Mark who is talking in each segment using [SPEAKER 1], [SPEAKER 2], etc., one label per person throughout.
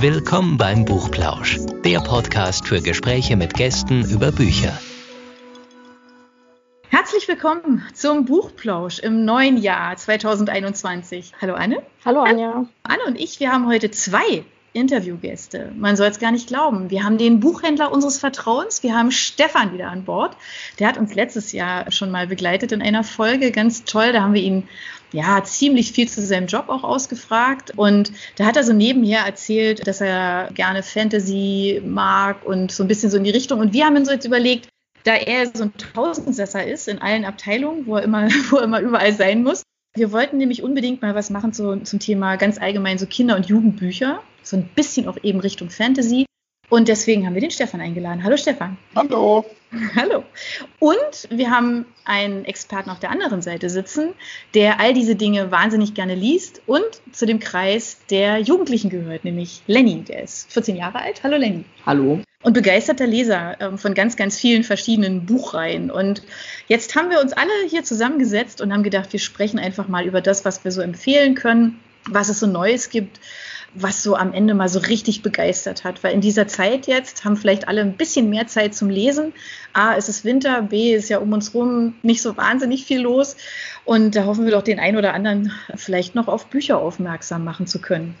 [SPEAKER 1] Willkommen beim Buchplausch, der Podcast für Gespräche mit Gästen über Bücher.
[SPEAKER 2] Herzlich willkommen zum Buchplausch im neuen Jahr 2021. Hallo Anne.
[SPEAKER 3] Hallo Anja.
[SPEAKER 2] Anne und ich, wir haben heute zwei Interviewgäste. Man soll es gar nicht glauben. Wir haben den Buchhändler unseres Vertrauens. Wir haben Stefan wieder an Bord. Der hat uns letztes Jahr schon mal begleitet in einer Folge. Ganz toll. Da haben wir ihn ja ziemlich viel zu seinem Job auch ausgefragt. Und da hat er so nebenher erzählt, dass er gerne Fantasy mag und so ein bisschen so in die Richtung. Und wir haben uns jetzt überlegt, da er so ein Tausendsesser ist in allen Abteilungen, wo er immer, wo er immer überall sein muss. Wir wollten nämlich unbedingt mal was machen zu, zum Thema ganz allgemein so Kinder- und Jugendbücher so ein bisschen auch eben Richtung Fantasy. Und deswegen haben wir den Stefan eingeladen. Hallo Stefan.
[SPEAKER 4] Hallo.
[SPEAKER 2] Hallo. Und wir haben einen Experten auf der anderen Seite sitzen, der all diese Dinge wahnsinnig gerne liest und zu dem Kreis der Jugendlichen gehört, nämlich Lenny. Der ist 14 Jahre alt. Hallo Lenny.
[SPEAKER 5] Hallo.
[SPEAKER 2] Und begeisterter Leser äh, von ganz, ganz vielen verschiedenen Buchreihen. Und jetzt haben wir uns alle hier zusammengesetzt und haben gedacht, wir sprechen einfach mal über das, was wir so empfehlen können, was es so Neues gibt was so am Ende mal so richtig begeistert hat. Weil in dieser Zeit jetzt haben vielleicht alle ein bisschen mehr Zeit zum Lesen. A, es ist Winter, B, ist ja um uns rum nicht so wahnsinnig viel los. Und da hoffen wir doch den einen oder anderen vielleicht noch auf Bücher aufmerksam machen zu können.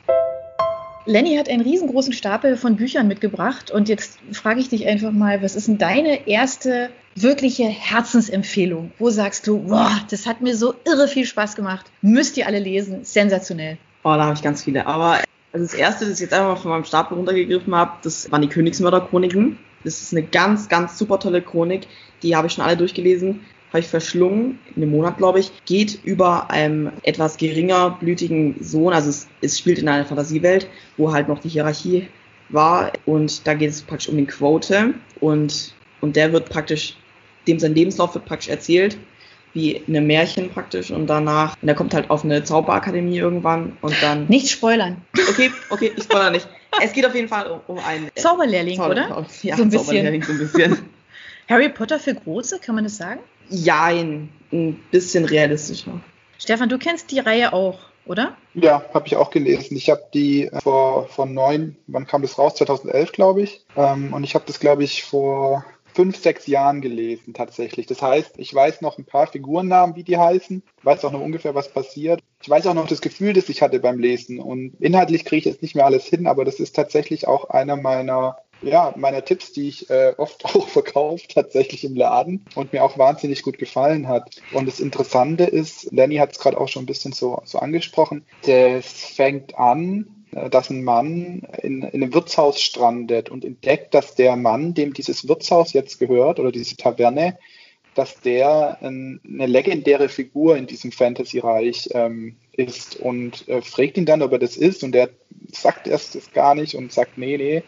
[SPEAKER 2] Lenny hat einen riesengroßen Stapel von Büchern mitgebracht und jetzt frage ich dich einfach mal, was ist denn deine erste wirkliche Herzensempfehlung? Wo sagst du, boah, das hat mir so irre viel Spaß gemacht, müsst ihr alle lesen, sensationell.
[SPEAKER 5] Oh, da habe ich ganz viele. Aber also das erste, das ich jetzt einfach von meinem Stapel runtergegriffen habe, das waren die Königsmörder-Chroniken. Das ist eine ganz, ganz super tolle Chronik. Die habe ich schon alle durchgelesen, habe ich verschlungen, in einem Monat, glaube ich. Geht über einen etwas geringer blütigen Sohn, also es, es spielt in einer Fantasiewelt, wo halt noch die Hierarchie war. Und da geht es praktisch um den Quote. Und, und der wird praktisch, dem sein Lebenslauf wird praktisch erzählt wie in einem Märchen praktisch und danach, und er kommt halt auf eine Zauberakademie irgendwann und dann.
[SPEAKER 2] Nicht spoilern.
[SPEAKER 5] Okay, okay, ich spoilere nicht. Es geht auf jeden Fall um, um einen
[SPEAKER 2] äh, Zauberlehrling, Zauber oder?
[SPEAKER 5] Ja, so ein Zauberlehrling so ein bisschen.
[SPEAKER 2] Harry Potter für Große, kann man das sagen?
[SPEAKER 5] Ja, ein, ein bisschen realistischer.
[SPEAKER 2] Stefan, du kennst die Reihe auch, oder?
[SPEAKER 4] Ja, habe ich auch gelesen. Ich habe die äh, vor, vor neun, wann kam das raus? 2011, glaube ich. Ähm, und ich habe das, glaube ich, vor fünf, sechs Jahren gelesen tatsächlich. Das heißt, ich weiß noch ein paar Figurennamen, wie die heißen, weiß auch noch ungefähr, was passiert. Ich weiß auch noch das Gefühl, das ich hatte beim Lesen. Und inhaltlich kriege ich jetzt nicht mehr alles hin, aber das ist tatsächlich auch einer meiner ja, meiner Tipps, die ich äh, oft auch verkaufe, tatsächlich im Laden und mir auch wahnsinnig gut gefallen hat. Und das Interessante ist, Lenny hat es gerade auch schon ein bisschen so, so angesprochen, das fängt an dass ein Mann in, in einem Wirtshaus strandet und entdeckt, dass der Mann, dem dieses Wirtshaus jetzt gehört oder diese Taverne, dass der ein, eine legendäre Figur in diesem Fantasy-Reich ähm, ist und äh, fragt ihn dann, ob er das ist und der sagt erst das gar nicht und sagt nee, nee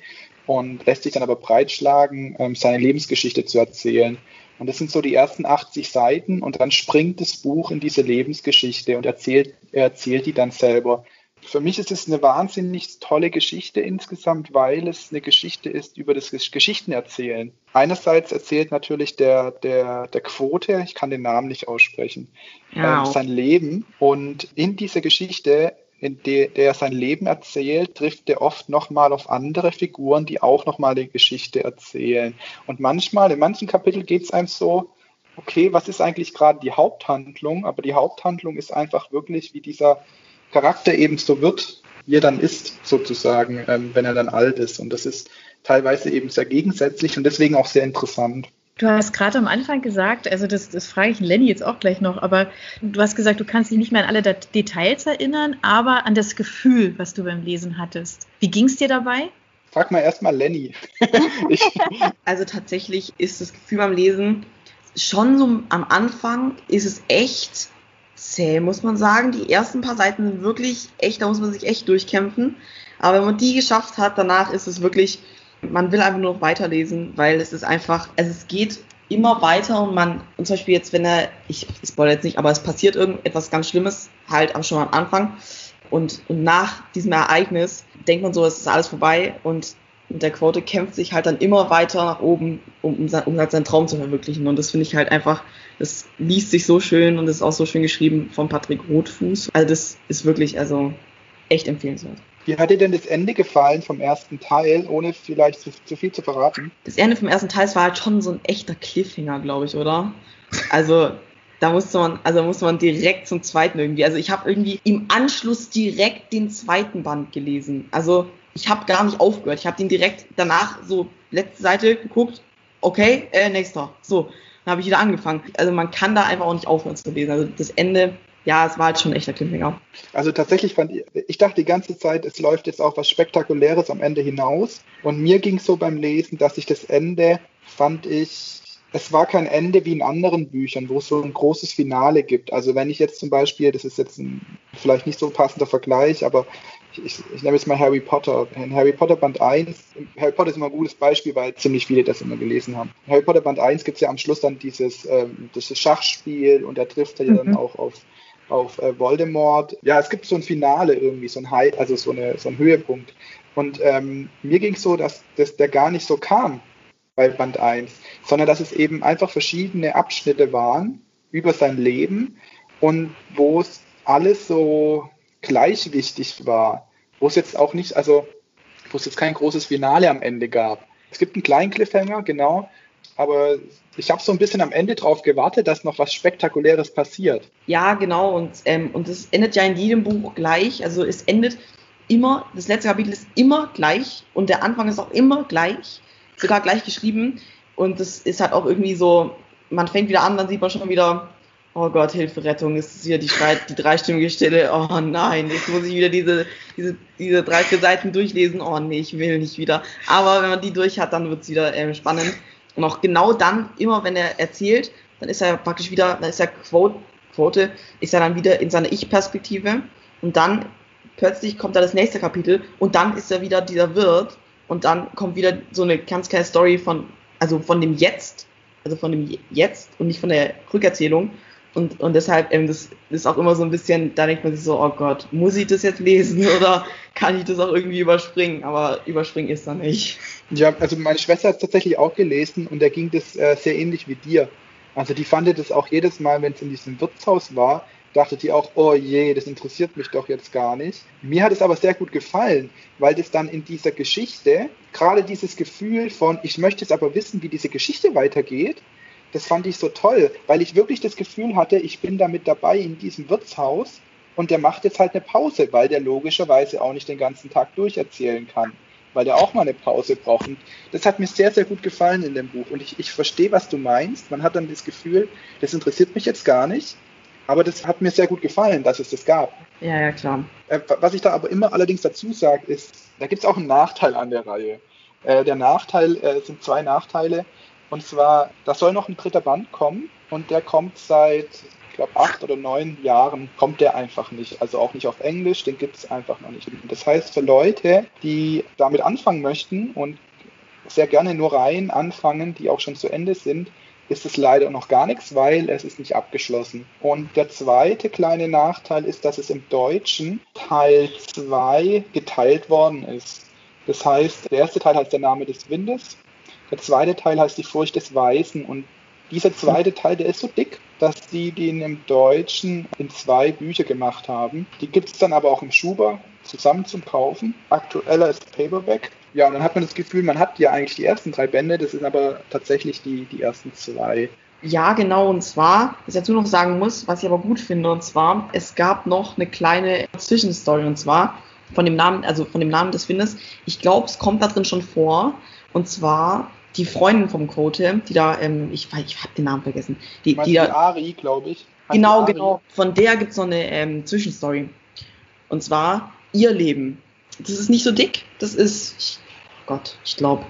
[SPEAKER 4] und lässt sich dann aber breitschlagen, ähm, seine Lebensgeschichte zu erzählen. Und das sind so die ersten 80 Seiten und dann springt das Buch in diese Lebensgeschichte und erzählt, er erzählt die dann selber. Für mich ist es eine wahnsinnig tolle Geschichte insgesamt, weil es eine Geschichte ist über das Geschichtenerzählen. Einerseits erzählt natürlich der, der, der Quote, ich kann den Namen nicht aussprechen, ja. ähm, sein Leben. Und in dieser Geschichte, in der, der er sein Leben erzählt, trifft er oft nochmal auf andere Figuren, die auch nochmal die Geschichte erzählen. Und manchmal, in manchen Kapiteln geht es einem so, okay, was ist eigentlich gerade die Haupthandlung? Aber die Haupthandlung ist einfach wirklich, wie dieser Charakter eben so wird, wie er dann ist, sozusagen, ähm, wenn er dann alt ist. Und das ist teilweise eben sehr gegensätzlich und deswegen auch sehr interessant.
[SPEAKER 2] Du hast gerade am Anfang gesagt, also das, das frage ich Lenny jetzt auch gleich noch, aber du hast gesagt, du kannst dich nicht mehr an alle Details erinnern, aber an das Gefühl, was du beim Lesen hattest. Wie ging es dir dabei?
[SPEAKER 4] Frag mal erstmal Lenny.
[SPEAKER 5] also tatsächlich ist das Gefühl beim Lesen schon so am Anfang ist es echt zäh, muss man sagen. Die ersten paar Seiten sind wirklich echt, da muss man sich echt durchkämpfen. Aber wenn man die geschafft hat, danach ist es wirklich, man will einfach nur noch weiterlesen, weil es ist einfach, also es geht immer weiter und man, und zum Beispiel jetzt, wenn er, ich, spoilere jetzt nicht, aber es passiert irgendetwas ganz Schlimmes, halt auch schon am Anfang. Und, und nach diesem Ereignis denkt man so, es ist alles vorbei und der Quote kämpft sich halt dann immer weiter nach oben, um, um, um halt seinen Traum zu verwirklichen. Und das finde ich halt einfach, das liest sich so schön und ist auch so schön geschrieben von Patrick Rotfuß. Also das ist wirklich, also echt empfehlenswert.
[SPEAKER 4] Wie hat dir denn das Ende gefallen vom ersten Teil, ohne vielleicht zu, zu viel zu verraten?
[SPEAKER 5] Das Ende vom ersten Teil war halt schon so ein echter Cliffhanger, glaube ich, oder? Also da musste man, also musste man direkt zum zweiten irgendwie. Also ich habe irgendwie im Anschluss direkt den zweiten Band gelesen. Also ich habe gar nicht aufgehört. Ich habe den direkt danach so letzte Seite geguckt. Okay, äh, nächster. So, dann habe ich wieder angefangen. Also man kann da einfach auch nicht aufhören zu lesen. Also das Ende ja, es war halt schon ein echter.
[SPEAKER 4] Also tatsächlich fand ich, ich dachte die ganze Zeit, es läuft jetzt auf was Spektakuläres am Ende hinaus. Und mir ging es so beim Lesen, dass ich das Ende fand ich, es war kein Ende wie in anderen Büchern, wo es so ein großes Finale gibt. Also wenn ich jetzt zum Beispiel, das ist jetzt ein vielleicht nicht so passender Vergleich, aber ich, ich, ich nehme jetzt mal Harry Potter. In Harry Potter Band 1, Harry Potter ist immer ein gutes Beispiel, weil ziemlich viele das immer gelesen haben. In Harry Potter Band 1 gibt es ja am Schluss dann dieses, ähm, dieses Schachspiel und da trifft er ja mhm. dann auch auf auf äh, Voldemort. Ja, es gibt so ein Finale irgendwie, so ein High, also so, eine, so ein Höhepunkt. Und ähm, mir ging es so, dass, dass der gar nicht so kam bei Band 1, sondern dass es eben einfach verschiedene Abschnitte waren über sein Leben und wo es alles so gleich wichtig war, wo es jetzt auch nicht, also wo es jetzt kein großes Finale am Ende gab. Es gibt einen kleinen Cliffhanger, genau, aber ich habe so ein bisschen am Ende drauf gewartet, dass noch was Spektakuläres passiert.
[SPEAKER 5] Ja, genau. Und, ähm, und es endet ja in jedem Buch gleich. Also es endet immer, das letzte Kapitel ist immer gleich und der Anfang ist auch immer gleich, sogar gleich geschrieben. Und das ist halt auch irgendwie so, man fängt wieder an, dann sieht man schon wieder, oh Gott, Hilfe, Rettung, ist es hier die, die dreistimmige Stille, oh nein, jetzt muss ich wieder diese, diese, diese drei, vier Seiten durchlesen, oh nee, ich will nicht wieder. Aber wenn man die durch hat, dann wird es wieder ähm, spannend. Und auch genau dann, immer wenn er erzählt, dann ist er praktisch wieder, dann ist er Quote, Quote ist er dann wieder in seiner Ich-Perspektive und dann plötzlich kommt da das nächste Kapitel und dann ist er wieder dieser Wirt und dann kommt wieder so eine ganz kleine Story von, also von dem Jetzt, also von dem Jetzt und nicht von der Rückerzählung. Und, und deshalb, ähm, das ist auch immer so ein bisschen, da denkt man sich so, oh Gott, muss ich das jetzt lesen oder kann ich das auch irgendwie überspringen? Aber überspringen ist da nicht.
[SPEAKER 4] Ja, also meine Schwester hat es tatsächlich auch gelesen und da ging das äh, sehr ähnlich wie dir. Also die fand das auch jedes Mal, wenn es in diesem Wirtshaus war, dachte die auch, oh je, das interessiert mich doch jetzt gar nicht. Mir hat es aber sehr gut gefallen, weil das dann in dieser Geschichte, gerade dieses Gefühl von, ich möchte jetzt aber wissen, wie diese Geschichte weitergeht, das fand ich so toll, weil ich wirklich das Gefühl hatte, ich bin da mit dabei in diesem Wirtshaus und der macht jetzt halt eine Pause, weil der logischerweise auch nicht den ganzen Tag durcherzählen kann weil er auch mal eine Pause braucht. Und das hat mir sehr, sehr gut gefallen in dem Buch. Und ich, ich verstehe, was du meinst. Man hat dann das Gefühl, das interessiert mich jetzt gar nicht. Aber das hat mir sehr gut gefallen, dass es das gab.
[SPEAKER 5] Ja, ja, klar.
[SPEAKER 4] Äh, was ich da aber immer allerdings dazu sage, ist, da gibt es auch einen Nachteil an der Reihe. Äh, der Nachteil äh, sind zwei Nachteile. Und zwar, da soll noch ein dritter Band kommen und der kommt seit ich glaube, acht oder neun Jahren kommt der einfach nicht. Also auch nicht auf Englisch, den gibt es einfach noch nicht. Das heißt, für Leute, die damit anfangen möchten und sehr gerne nur Reihen anfangen, die auch schon zu Ende sind, ist es leider noch gar nichts, weil es ist nicht abgeschlossen. Und der zweite kleine Nachteil ist, dass es im Deutschen Teil 2 geteilt worden ist. Das heißt, der erste Teil heißt der Name des Windes, der zweite Teil heißt die Furcht des Weißen und dieser zweite Teil, der ist so dick, dass die den im Deutschen in zwei Bücher gemacht haben. Die gibt es dann aber auch im Schuber zusammen zum Kaufen. Aktueller ist Paperback. Ja, und dann hat man das Gefühl, man hat ja eigentlich die ersten drei Bände, das sind aber tatsächlich die, die ersten zwei.
[SPEAKER 5] Ja, genau, und zwar, was ich dazu noch sagen muss, was ich aber gut finde, und zwar, es gab noch eine kleine Zwischenstory, und zwar von dem Namen, also von dem Namen des Windes, ich glaube, es kommt da drin schon vor, und zwar die Freundin vom Quote, die da, ähm, ich, ich habe den Namen vergessen. Die, die, da,
[SPEAKER 4] die Ari, glaube ich.
[SPEAKER 5] Hat genau, genau. Von der gibt es noch eine ähm, Zwischenstory. Und zwar ihr Leben. Das ist nicht so dick. Das ist, ich, Gott, ich glaube,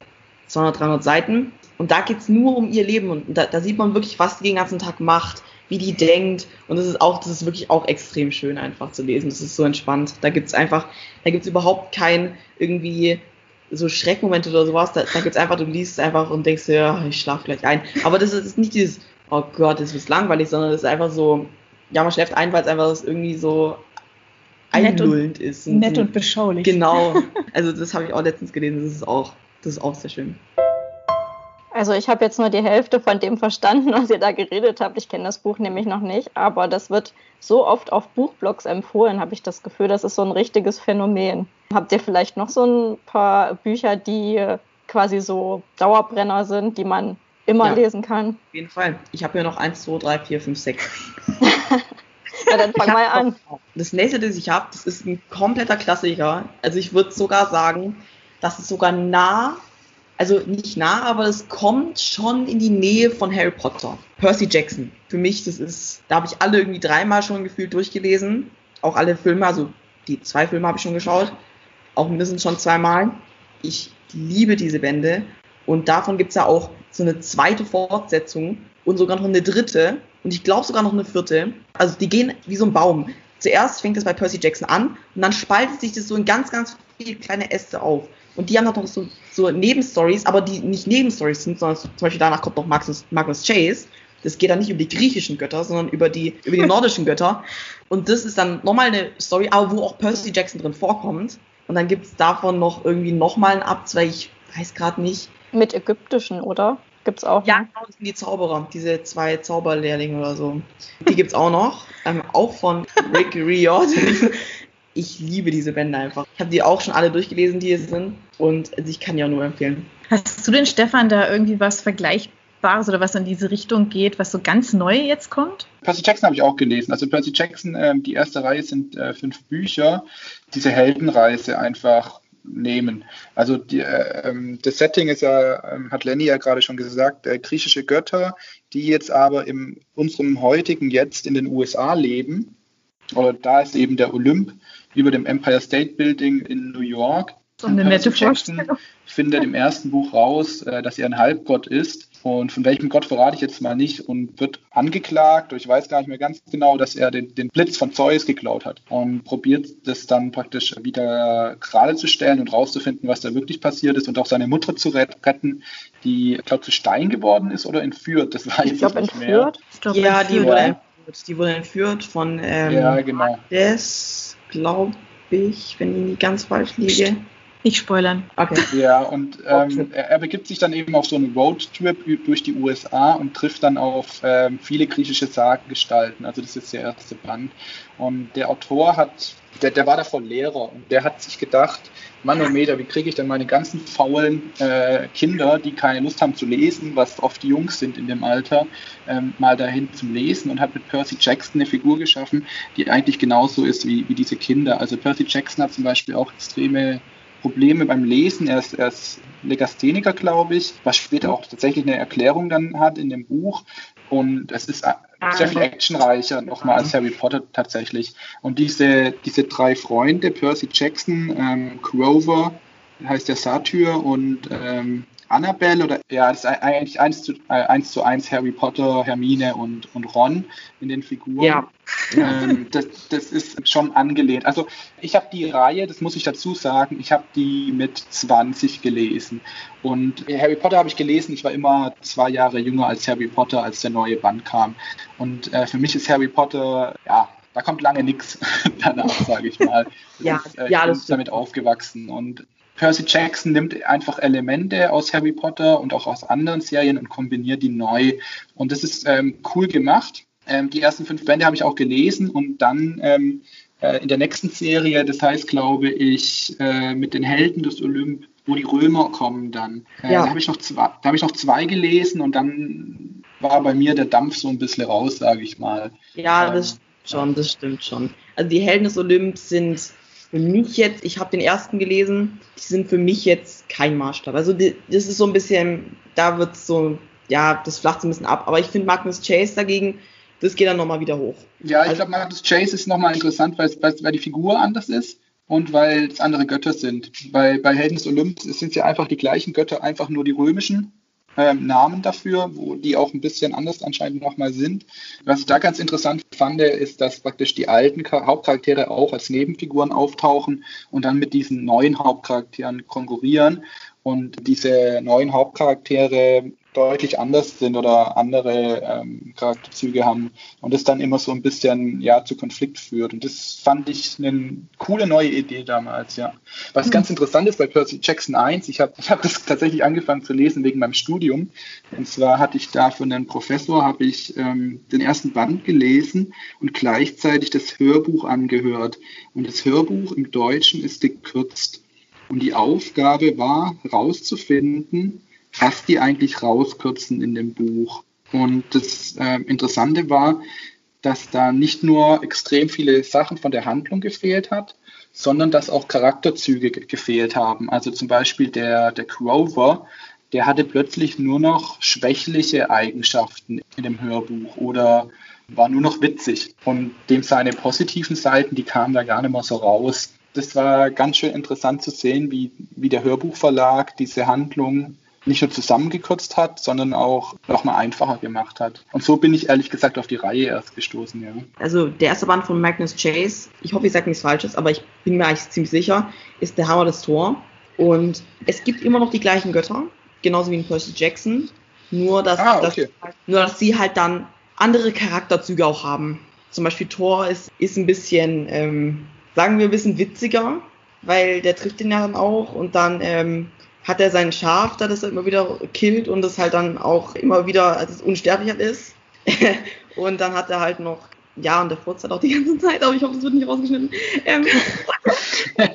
[SPEAKER 5] 200, 300 Seiten. Und da geht es nur um ihr Leben. Und da, da sieht man wirklich, was die den ganzen Tag macht, wie die denkt. Und das ist auch, das ist wirklich auch extrem schön einfach zu lesen. Das ist so entspannt. Da gibt es einfach, da gibt es überhaupt kein irgendwie so Schreckmomente oder sowas, da, da gibt es einfach, du liest einfach und denkst dir, ja, ich schlafe gleich ein. Aber das ist nicht dieses, oh Gott, das ist langweilig, sondern das ist einfach so, ja, man schläft ein, weil es einfach irgendwie so einlullend ist.
[SPEAKER 2] Und nett und beschaulich.
[SPEAKER 5] Genau. Also das habe ich auch letztens gelesen, das ist auch, das ist auch sehr schön.
[SPEAKER 3] Also ich habe jetzt nur die Hälfte von dem verstanden, was ihr da geredet habt. Ich kenne das Buch nämlich noch nicht, aber das wird so oft auf Buchblogs empfohlen, habe ich das Gefühl, das ist so ein richtiges Phänomen. Habt ihr vielleicht noch so ein paar Bücher, die quasi so Dauerbrenner sind, die man immer ja, lesen kann?
[SPEAKER 5] Auf jeden Fall. Ich habe hier noch 1, 2, 3, 4, 5, 6.
[SPEAKER 3] Ja, dann fang mal an.
[SPEAKER 5] Das nächste, das ich habe, das ist ein kompletter Klassiker. Also ich würde sogar sagen, das ist sogar nah also nicht nah, aber es kommt schon in die Nähe von Harry Potter. Percy Jackson. Für mich, das ist, da habe ich alle irgendwie dreimal schon gefühlt durchgelesen. Auch alle Filme, also die zwei Filme habe ich schon geschaut. Auch mindestens schon zweimal. Ich liebe diese Bände. Und davon gibt es ja auch so eine zweite Fortsetzung und sogar noch eine dritte. Und ich glaube sogar noch eine vierte. Also die gehen wie so ein Baum. Zuerst fängt es bei Percy Jackson an und dann spaltet sich das so in ganz, ganz viele kleine Äste auf. Und die haben auch noch so, so Nebenstories, aber die nicht Nebenstories sind, sondern zum Beispiel danach kommt noch Magnus, Magnus Chase. Das geht dann nicht über die griechischen Götter, sondern über die, über die nordischen Götter. Und das ist dann nochmal eine Story, aber wo auch Percy Jackson drin vorkommt. Und dann gibt es davon noch irgendwie nochmal einen Abzweig, ich weiß gerade nicht.
[SPEAKER 3] Mit ägyptischen, oder? Gibt's auch?
[SPEAKER 5] Ja, genau, das sind die Zauberer, diese zwei Zauberlehrlinge oder so. Die gibt's auch noch. Ähm, auch von Rick Riordan ich liebe diese Bände einfach. Ich habe die auch schon alle durchgelesen, die hier sind. Und also ich kann die auch nur empfehlen.
[SPEAKER 2] Hast du denn, Stefan, da irgendwie was Vergleichbares oder was in diese Richtung geht, was so ganz neu jetzt kommt?
[SPEAKER 4] Percy Jackson habe ich auch gelesen. Also Percy Jackson, äh, die erste Reihe sind äh, fünf Bücher. Diese Heldenreise einfach nehmen. Also die, äh, ähm, das Setting ist ja, äh, hat Lenny ja gerade schon gesagt, äh, griechische Götter, die jetzt aber in unserem heutigen Jetzt in den USA leben. Oder da ist eben der Olymp über dem Empire State Building in New York.
[SPEAKER 2] So eine nette Vorstellung.
[SPEAKER 4] findet im ersten Buch raus, äh, dass er ein Halbgott ist. Und von welchem Gott verrate ich jetzt mal nicht und wird angeklagt, ich weiß gar nicht mehr ganz genau, dass er den, den Blitz von Zeus geklaut hat und probiert das dann praktisch wieder gerade zu stellen und rauszufinden, was da wirklich passiert ist und auch seine Mutter zu retten, die, ich glaube, zu Stein geworden ist oder entführt. Das war
[SPEAKER 3] ich glaube, entführt.
[SPEAKER 5] Ich glaub, ja, entführt. die wurde entführt. Die wurde entführt von ähm,
[SPEAKER 4] ja, genau.
[SPEAKER 5] des glaube ich, wenn ich nicht ganz falsch liege.
[SPEAKER 2] Nicht spoilern.
[SPEAKER 4] Okay. Ja, und ähm, er, er, begibt sich dann eben auf so einen Roadtrip durch die USA und trifft dann auf ähm, viele griechische Sagengestalten. Also das ist der erste Band. Und der Autor hat, der, der war davor Lehrer und der hat sich gedacht, Manometer, wie kriege ich denn meine ganzen faulen äh, Kinder, die keine Lust haben zu lesen, was oft die Jungs sind in dem Alter, ähm, mal dahin zum Lesen und hat mit Percy Jackson eine Figur geschaffen, die eigentlich genauso ist wie, wie diese Kinder. Also Percy Jackson hat zum Beispiel auch extreme Probleme beim Lesen. Er ist, er ist Legastheniker, glaube ich, was später auch tatsächlich eine Erklärung dann hat in dem Buch. Und es ist sehr viel actionreicher nochmal als Harry Potter tatsächlich. Und diese, diese drei Freunde, Percy Jackson, ähm, Grover, heißt der Satyr und ähm, Annabelle oder ja, das ist eigentlich eins zu, äh, eins zu eins Harry Potter, Hermine und, und Ron in den Figuren. Ja. Ähm, das, das ist schon angelehnt. Also ich habe die Reihe, das muss ich dazu sagen, ich habe die mit 20 gelesen. Und Harry Potter habe ich gelesen, ich war immer zwei Jahre jünger als Harry Potter, als der neue Band kam. Und äh, für mich ist Harry Potter, ja, da kommt lange nichts danach, sage ich mal.
[SPEAKER 5] ja,
[SPEAKER 4] ist, äh,
[SPEAKER 5] ja,
[SPEAKER 4] ich bin damit aufgewachsen. Und Percy Jackson nimmt einfach Elemente aus Harry Potter und auch aus anderen Serien und kombiniert die neu. Und das ist ähm, cool gemacht. Ähm, die ersten fünf Bände habe ich auch gelesen und dann ähm, äh, in der nächsten Serie, das heißt, glaube ich, äh, mit den Helden des Olymp, wo die Römer kommen dann. Äh, ja. Da habe ich, noch zwei, da hab ich noch zwei gelesen und dann war bei mir der Dampf so ein bisschen raus, sage ich mal.
[SPEAKER 5] Ja, das stimmt schon, das stimmt schon. Also die Helden des Olymp sind für mich jetzt, ich habe den ersten gelesen, die sind für mich jetzt kein Maßstab. Also die, das ist so ein bisschen, da wird so, ja, das flacht so ein bisschen ab. Aber ich finde Magnus Chase dagegen, das geht dann nochmal wieder hoch.
[SPEAKER 4] Ja, ich also, glaube, Magnus Chase ist nochmal interessant, weil, weil, weil die Figur anders ist und weil es andere Götter sind. Bei, bei Helden des Olymps sind es ja einfach die gleichen Götter, einfach nur die römischen ähm, Namen dafür, wo die auch ein bisschen anders anscheinend nochmal sind. Was ich da ganz interessant fand, ist, dass praktisch die alten Hauptcharaktere auch als Nebenfiguren auftauchen und dann mit diesen neuen Hauptcharakteren konkurrieren. Und diese neuen Hauptcharaktere deutlich anders sind oder andere ähm, Charakterzüge haben und das dann immer so ein bisschen ja zu Konflikt führt. Und das fand ich eine coole neue Idee damals, ja. Was mhm. ganz interessant ist bei Percy Jackson 1, ich habe ich hab das tatsächlich angefangen zu lesen wegen meinem Studium. Und zwar hatte ich da von einem Professor habe ich ähm, den ersten Band gelesen und gleichzeitig das Hörbuch angehört. Und das Hörbuch im Deutschen ist gekürzt. Und die Aufgabe war, herauszufinden, was die eigentlich rauskürzen in dem Buch. Und das äh, Interessante war, dass da nicht nur extrem viele Sachen von der Handlung gefehlt hat, sondern dass auch Charakterzüge gefehlt haben. Also zum Beispiel der, der Grover, der hatte plötzlich nur noch schwächliche Eigenschaften in dem Hörbuch oder war nur noch witzig. Und dem seine positiven Seiten, die kamen da gar nicht mehr so raus. Das war ganz schön interessant zu sehen, wie, wie der Hörbuchverlag diese Handlung nicht nur zusammengekürzt hat, sondern auch nochmal einfacher gemacht hat. Und so bin ich ehrlich gesagt auf die Reihe erst gestoßen, ja.
[SPEAKER 5] Also der erste Band von Magnus Chase, ich hoffe, ich sage nichts Falsches, aber ich bin mir eigentlich ziemlich sicher, ist der Hammer des Tor. Und es gibt immer noch die gleichen Götter, genauso wie in Percy Jackson. Nur dass,
[SPEAKER 4] ah, okay.
[SPEAKER 5] dass, nur, dass sie halt dann andere Charakterzüge auch haben. Zum Beispiel Thor ist, ist ein bisschen, ähm, sagen wir, ein bisschen witziger, weil der trifft den ja dann auch und dann ähm, hat er sein Schaf, da das er immer wieder killt und das halt dann auch immer wieder als unsterblich ist. und dann hat er halt noch, ja, und der furzt halt auch die ganze Zeit, aber ich hoffe, das wird nicht rausgeschnitten. Ähm,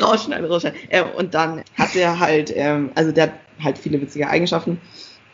[SPEAKER 5] rausschneiden, rausschneiden. Ähm, und dann hat er halt, ähm, also der hat halt viele witzige Eigenschaften.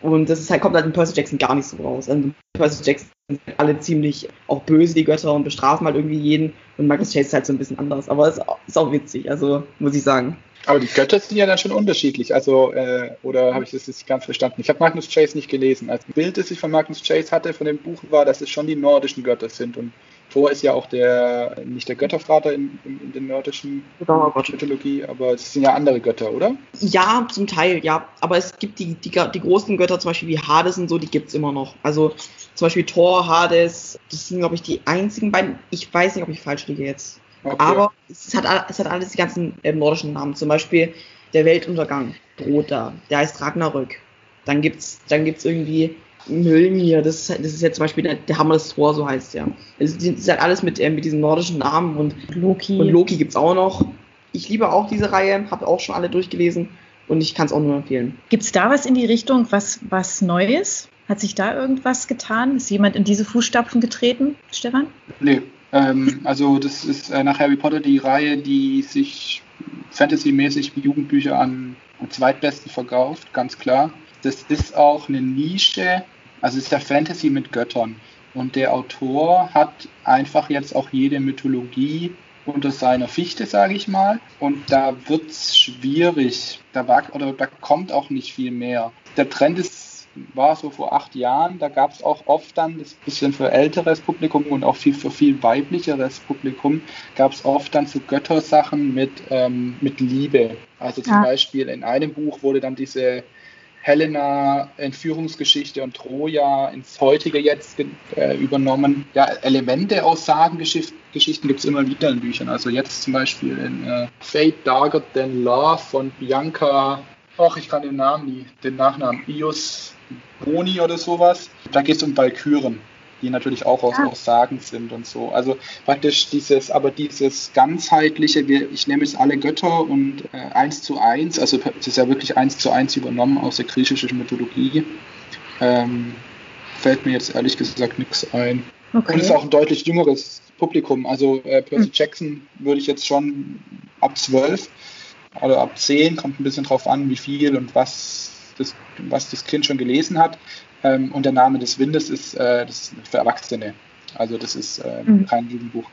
[SPEAKER 5] Und das ist halt, kommt halt in Percy Jackson gar nicht so raus. Also Percy Jackson sind alle ziemlich auch böse, die Götter, und bestrafen halt irgendwie jeden. Und Magnus Chase ist halt so ein bisschen anders. Aber es ist auch witzig, also muss ich sagen.
[SPEAKER 4] Aber die Götter sind ja dann schon unterschiedlich. Also, äh, oder habe ich das nicht ganz verstanden? Ich habe Magnus Chase nicht gelesen. Als Bild, das ich von Magnus Chase hatte, von dem Buch, war, dass es schon die nordischen Götter sind. Und Thor ist ja auch der, nicht der Göttervater in, in, in der nordischen genau, Mythologie, aber es sind ja andere Götter, oder?
[SPEAKER 5] Ja, zum Teil, ja. Aber es gibt die, die, die großen Götter, zum Beispiel wie Hades und so, die gibt es immer noch. Also zum Beispiel Thor, Hades, das sind, glaube ich, die einzigen beiden. Ich weiß nicht, ob ich falsch liege jetzt. Okay. Aber es hat, es hat alles die ganzen äh, nordischen Namen. Zum Beispiel der Weltuntergang droht da. Der heißt Ragnarök. Dann gibt's, dann gibt's irgendwie Mjölnir, das, das ist jetzt zum Beispiel der, der Hammer des Thor, so heißt der. Es ist halt alles mit, äh, mit diesen nordischen Namen und Loki. Und Loki gibt's auch noch. Ich liebe auch diese Reihe, habe auch schon alle durchgelesen und ich kann es auch nur empfehlen.
[SPEAKER 2] Gibt's da was in die Richtung, was, was Neues? Hat sich da irgendwas getan? Ist jemand in diese Fußstapfen getreten, Stefan?
[SPEAKER 4] Nee. Ähm, also das ist äh, nach Harry Potter die Reihe, die sich fantasymäßig wie Jugendbücher an, am zweitbesten verkauft, ganz klar das ist auch eine Nische, also es ist ja Fantasy mit Göttern. Und der Autor hat einfach jetzt auch jede Mythologie unter seiner Fichte, sage ich mal. Und da wird es schwierig. Da, war, oder da kommt auch nicht viel mehr. Der Trend ist, war so vor acht Jahren. Da gab es auch oft dann, das bisschen für älteres Publikum und auch viel für viel weiblicheres Publikum, gab es oft dann so Göttersachen mit, ähm, mit Liebe. Also zum ja. Beispiel in einem Buch wurde dann diese Helena, Entführungsgeschichte und Troja ins heutige jetzt äh, übernommen. Ja, Elemente aus Sagengeschichten gibt es immer wieder in Büchern. Also jetzt zum Beispiel in äh, Fate Darker Than Love von Bianca, ach, ich kann den Namen nie, den Nachnamen, Ius Boni oder sowas. Da geht es um Valkyren die natürlich auch aus, ja. aus Sagen sind und so. Also praktisch dieses, aber dieses ganzheitliche, wir, ich nehme es alle Götter und äh, eins zu eins, also es ist ja wirklich eins zu eins übernommen aus der griechischen Mythologie, ähm, fällt mir jetzt ehrlich gesagt nichts ein. Okay. Und es ist auch ein deutlich jüngeres Publikum. Also äh, Percy hm. Jackson würde ich jetzt schon ab zwölf oder ab zehn, kommt ein bisschen drauf an, wie viel und was das, was das Kind schon gelesen hat. Ähm, und der Name des Windes ist, äh, das ist für Erwachsene. Also das ist äh, mhm. kein Jugendbuch.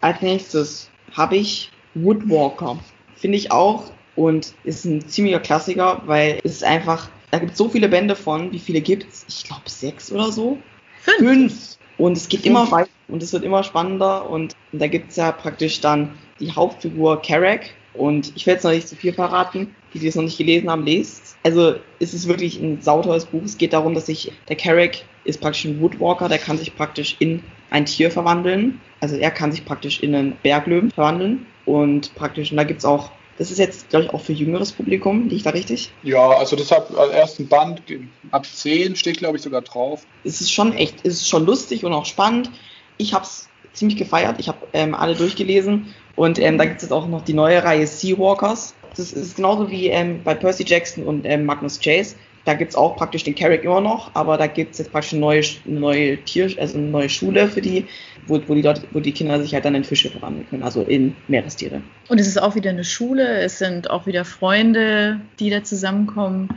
[SPEAKER 5] Als nächstes habe ich Woodwalker. Finde ich auch und ist ein ziemlicher Klassiker, weil es ist einfach, da gibt es so viele Bände von, wie viele gibt es? Ich glaube sechs oder so. Fünf. Fünf. Und es geht Fünf. immer weiter und es wird immer spannender und, und da gibt es ja praktisch dann die Hauptfigur Carrack und ich will jetzt noch nicht zu viel verraten. Die, die es noch nicht gelesen haben, lest also es ist wirklich ein sauteures Buch. Es geht darum, dass sich der Carrick ist praktisch ein Woodwalker, der kann sich praktisch in ein Tier verwandeln. Also er kann sich praktisch in einen Berglöwen verwandeln und praktisch, und da gibt's auch Das ist jetzt, glaube ich, auch für jüngeres Publikum. Liege ich da richtig?
[SPEAKER 4] Ja, also deshalb als ersten Band ab 10 steht, glaube ich, sogar drauf.
[SPEAKER 5] Es ist schon echt, es ist schon lustig und auch spannend. Ich habe es ziemlich gefeiert. Ich habe ähm, alle durchgelesen. Und ähm, da gibt es jetzt auch noch die neue Reihe Seawalkers. Das ist genauso wie ähm, bei Percy Jackson und ähm, Magnus Chase. Da gibt es auch praktisch den Carrick immer noch, aber da gibt es jetzt praktisch eine neue, neue Tier, also eine neue Schule für die, wo, wo, die Leute, wo die Kinder sich halt dann in Fische verwandeln können, also in Meerestiere.
[SPEAKER 2] Und es ist auch wieder eine Schule, es sind auch wieder Freunde, die da zusammenkommen.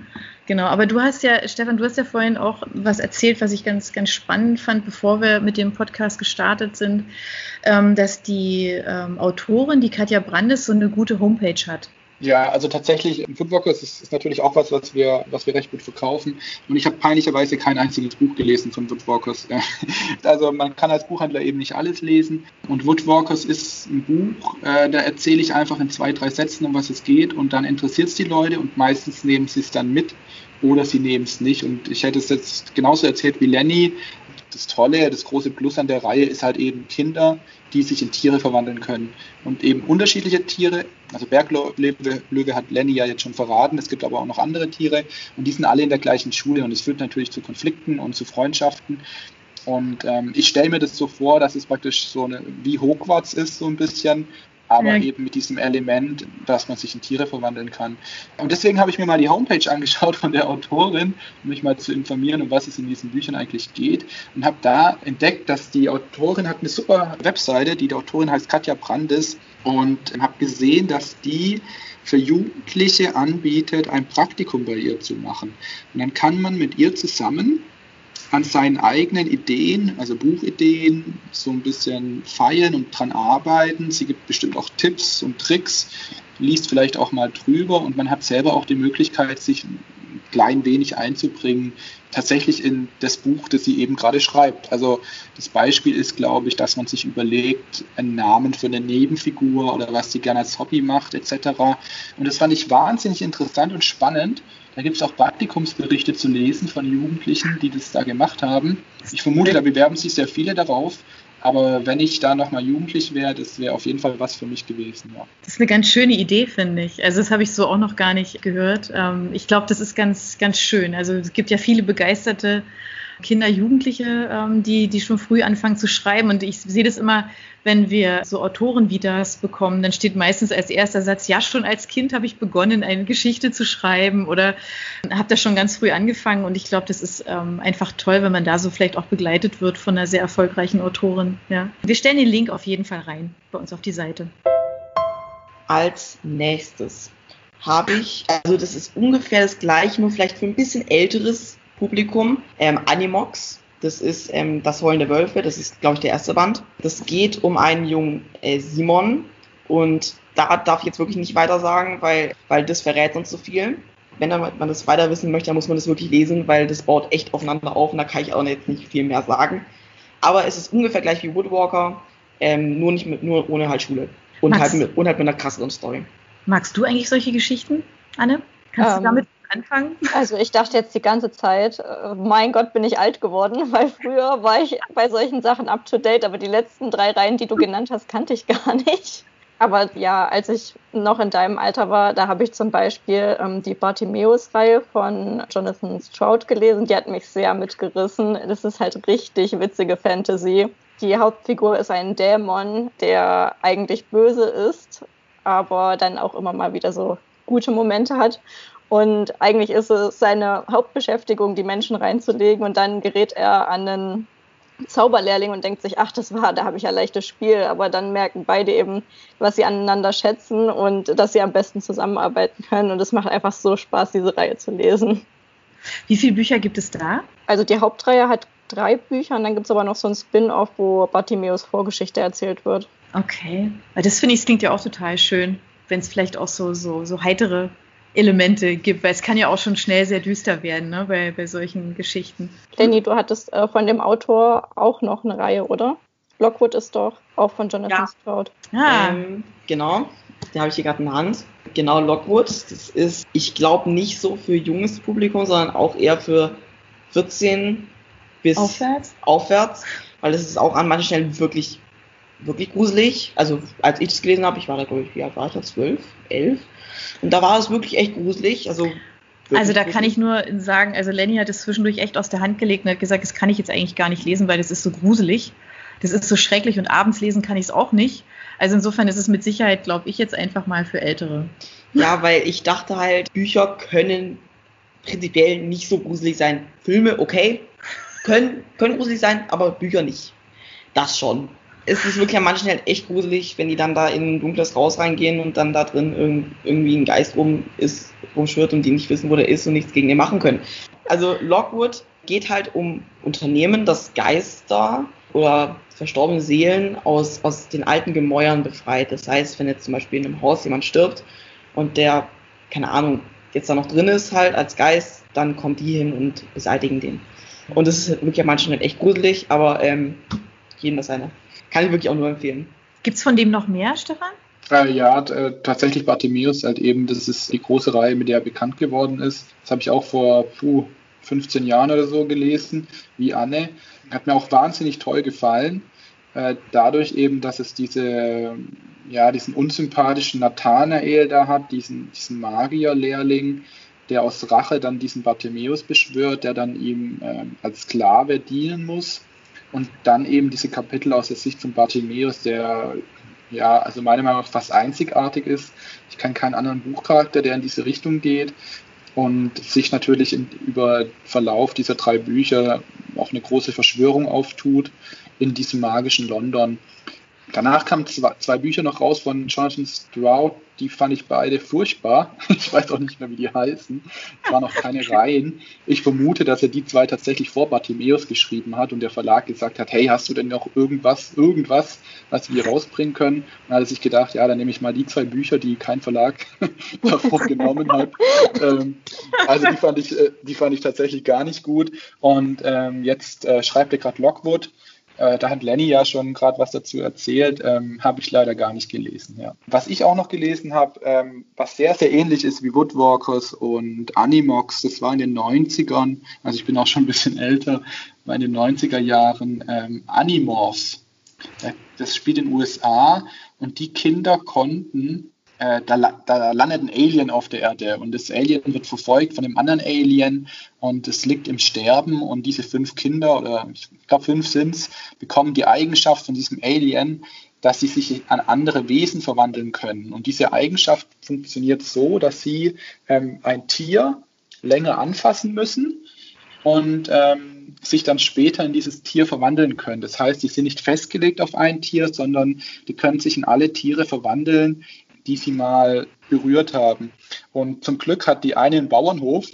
[SPEAKER 2] Genau, aber du hast ja, Stefan, du hast ja vorhin auch was erzählt, was ich ganz, ganz spannend fand, bevor wir mit dem Podcast gestartet sind, ähm, dass die ähm, Autorin, die Katja Brandes, so eine gute Homepage hat.
[SPEAKER 4] Ja, also tatsächlich, Foodwalkers ist, ist natürlich auch was, was wir, was wir recht gut verkaufen. Und ich habe peinlicherweise kein einziges Buch gelesen von Woodwalkers. also man kann als Buchhändler eben nicht alles lesen. Und Woodwalkers ist ein Buch, äh, da erzähle ich einfach in zwei, drei Sätzen, um was es geht. Und dann interessiert es die Leute und meistens nehmen sie es dann mit oder sie nehmen es nicht. Und ich hätte es jetzt genauso erzählt wie Lenny das Tolle, das große Plus an der Reihe ist halt eben Kinder, die sich in Tiere verwandeln können. Und eben unterschiedliche Tiere, also Berglöwe hat Lenny ja jetzt schon verraten, es gibt aber auch noch andere Tiere und die sind alle in der gleichen Schule und es führt natürlich zu Konflikten und zu Freundschaften. Und ähm, ich stelle mir das so vor, dass es praktisch so eine, wie Hogwarts ist, so ein bisschen, aber ja. eben mit diesem Element, dass man sich in Tiere verwandeln kann. Und deswegen habe ich mir mal die Homepage angeschaut von der Autorin, um mich mal zu informieren, um was es in diesen Büchern eigentlich geht. Und habe da entdeckt, dass die Autorin hat eine super Webseite, die, die Autorin heißt Katja Brandes und habe gesehen, dass die für Jugendliche anbietet, ein Praktikum bei ihr zu machen. Und dann kann man mit ihr zusammen an seinen eigenen Ideen, also Buchideen, so ein bisschen feiern und dran arbeiten. Sie gibt bestimmt auch Tipps und Tricks, liest vielleicht auch mal drüber und man hat selber auch die Möglichkeit, sich ein klein wenig einzubringen, tatsächlich in das Buch, das sie eben gerade schreibt. Also das Beispiel ist, glaube ich, dass man sich überlegt, einen Namen für eine Nebenfigur oder was sie gerne als Hobby macht, etc. Und das fand ich wahnsinnig interessant und spannend. Da gibt es auch Praktikumsberichte zu lesen von Jugendlichen, die das da gemacht haben. Ich vermute, da bewerben sich sehr viele darauf. Aber wenn ich da nochmal jugendlich wäre, das wäre auf jeden Fall was für mich gewesen. Ja.
[SPEAKER 2] Das ist eine ganz schöne Idee, finde ich. Also das habe ich so auch noch gar nicht gehört. Ähm, ich glaube, das ist ganz, ganz schön. Also es gibt ja viele begeisterte Kinder, Jugendliche, ähm, die, die schon früh anfangen zu schreiben. Und ich sehe das immer, wenn wir so Autoren wie das bekommen, dann steht meistens als erster Satz, ja, schon als Kind habe ich begonnen, eine Geschichte zu schreiben oder habe da schon ganz früh angefangen. Und ich glaube, das ist ähm, einfach toll, wenn man da so vielleicht auch begleitet wird von einer sehr erfolgreichen Autorin. Ja. Wir stellen den Link auf jeden Fall rein bei uns auf die Seite.
[SPEAKER 5] Als nächstes habe ich, also das ist ungefähr das gleiche, nur vielleicht für ein bisschen älteres Publikum. Ähm, Animox, das ist ähm, Das Heulen der Wölfe, das ist, glaube ich, der erste Band. Das geht um einen jungen äh, Simon und da darf ich jetzt wirklich nicht weiter sagen, weil, weil das verrät uns so viel. Wenn man das weiter wissen möchte, dann muss man das wirklich lesen, weil das baut echt aufeinander auf und da kann ich auch jetzt nicht viel mehr sagen. Aber es ist ungefähr gleich wie Woodwalker, ähm, nur nicht mit, nur ohne halt Schule. Und halt, mit, und halt mit einer krasseren Story.
[SPEAKER 2] Magst du eigentlich solche Geschichten, Anne? Kannst ähm, du damit anfangen?
[SPEAKER 3] Also ich dachte jetzt die ganze Zeit, äh, mein Gott, bin ich alt geworden, weil früher war ich bei solchen Sachen up to date, aber die letzten drei Reihen, die du genannt hast, kannte ich gar nicht. Aber ja, als ich noch in deinem Alter war, da habe ich zum Beispiel ähm, die Bartimeus-Reihe von Jonathan Stroud gelesen. Die hat mich sehr mitgerissen. Das ist halt richtig witzige Fantasy. Die Hauptfigur ist ein Dämon, der eigentlich böse ist, aber dann auch immer mal wieder so gute Momente hat. Und eigentlich ist es seine Hauptbeschäftigung, die Menschen reinzulegen. Und dann gerät er an einen Zauberlehrling und denkt sich, ach, das war, da habe ich ja leichtes Spiel. Aber dann merken beide eben, was sie aneinander schätzen und dass sie am besten zusammenarbeiten können. Und es macht einfach so Spaß, diese Reihe zu lesen.
[SPEAKER 2] Wie viele Bücher gibt es da?
[SPEAKER 3] Also die Hauptreihe hat drei Bücher und dann gibt es aber noch so ein Spin-off, wo Bartimeus Vorgeschichte erzählt wird.
[SPEAKER 2] Okay. Das finde ich, das klingt ja auch total schön, wenn es vielleicht auch so, so, so heitere Elemente gibt, weil es kann ja auch schon schnell sehr düster werden ne, bei, bei solchen Geschichten.
[SPEAKER 3] Danny, du hattest äh, von dem Autor auch noch eine Reihe, oder? Lockwood ist doch auch von Jonathan ja. Stroud.
[SPEAKER 5] Ah. Ähm, genau, den habe ich hier gerade in der Hand. Genau, Lockwood. Das ist, ich glaube, nicht so für junges Publikum, sondern auch eher für 14 bis
[SPEAKER 2] aufwärts,
[SPEAKER 5] aufwärts weil es ist auch an manchen Stellen wirklich wirklich gruselig. Also als ich das gelesen habe, ich war da glaube ich, wie alt war ich da? Zwölf, elf. Und da war es wirklich echt gruselig. Also
[SPEAKER 2] also da kann ich nur sagen, also Lenny hat es zwischendurch echt aus der Hand gelegt und hat gesagt, das kann ich jetzt eigentlich gar nicht lesen, weil das ist so gruselig. Das ist so schrecklich und abends lesen kann ich es auch nicht. Also insofern ist es mit Sicherheit, glaube ich, jetzt einfach mal für Ältere.
[SPEAKER 5] Ja, weil ich dachte halt, Bücher können prinzipiell nicht so gruselig sein. Filme, okay, können, können gruselig sein, aber Bücher nicht. Das schon. Es ist wirklich an manchen halt echt gruselig, wenn die dann da in ein dunkles Haus reingehen und dann da drin irgendwie ein Geist rum ist, rumschwirrt und die nicht wissen, wo der ist und nichts gegen den machen können. Also Lockwood geht halt um Unternehmen, das Geister oder verstorbene Seelen aus, aus den alten Gemäuern befreit. Das heißt, wenn jetzt zum Beispiel in einem Haus jemand stirbt und der, keine Ahnung, jetzt da noch drin ist halt als Geist, dann kommt die hin und beseitigen den. Und das ist wirklich an manchen halt echt gruselig, aber ähm, jedem das seine. Kann ich wirklich auch nur empfehlen.
[SPEAKER 2] Gibt es von dem noch mehr, Stefan?
[SPEAKER 4] Äh, ja, äh, tatsächlich Bartimeus halt eben, das ist die große Reihe, mit der er bekannt geworden ist. Das habe ich auch vor puh, 15 Jahren oder so gelesen, wie Anne. Hat mir auch wahnsinnig toll gefallen. Äh, dadurch eben, dass es diese, ja, diesen unsympathischen Nathanael da hat, diesen, diesen Magier-Lehrling, der aus Rache dann diesen Bartimeus beschwört, der dann ihm äh, als Sklave dienen muss. Und dann eben diese Kapitel aus der Sicht von Bartimeus, der ja, also meiner Meinung nach fast einzigartig ist. Ich kann keinen anderen Buchcharakter, der in diese Richtung geht und sich natürlich in, über Verlauf dieser drei Bücher auch eine große Verschwörung auftut in diesem magischen London. Danach kamen zwei, zwei, Bücher noch raus von Jonathan Stroud, die fand ich beide furchtbar. Ich weiß auch nicht mehr, wie die heißen. Es waren noch keine Reihen. Ich vermute, dass er die zwei tatsächlich vor Bartimeus geschrieben hat und der Verlag gesagt hat, hey, hast du denn noch irgendwas, irgendwas, was wir rausbringen können? Und dann hat er sich gedacht, ja, dann nehme ich mal die zwei Bücher, die kein Verlag davor genommen hat. Ähm, also die fand ich, äh, die fand ich tatsächlich gar nicht gut. Und ähm, jetzt äh, schreibt er gerade Lockwood äh, da hat Lenny ja schon gerade was dazu erzählt, ähm, habe ich leider gar nicht gelesen. Ja. Was ich auch noch gelesen habe, ähm, was sehr, sehr ähnlich ist wie Woodwalkers und Animox, das war in den 90ern, also ich bin auch schon ein bisschen älter, war in den 90er Jahren ähm, Animorphs. Das spielt in den USA und die Kinder konnten äh, da, da, landet ein Alien auf der Erde und das Alien wird verfolgt von einem anderen Alien und es liegt im Sterben und diese fünf Kinder oder ich glaube fünf sind es, bekommen die Eigenschaft von diesem Alien, dass sie sich an andere Wesen verwandeln können. Und diese Eigenschaft funktioniert so, dass sie ähm, ein Tier länger anfassen müssen und ähm, sich dann später in dieses Tier verwandeln können. Das heißt, die sind nicht festgelegt auf ein Tier, sondern die können sich in alle Tiere verwandeln, die sie mal berührt haben. Und zum Glück hat die eine einen Bauernhof,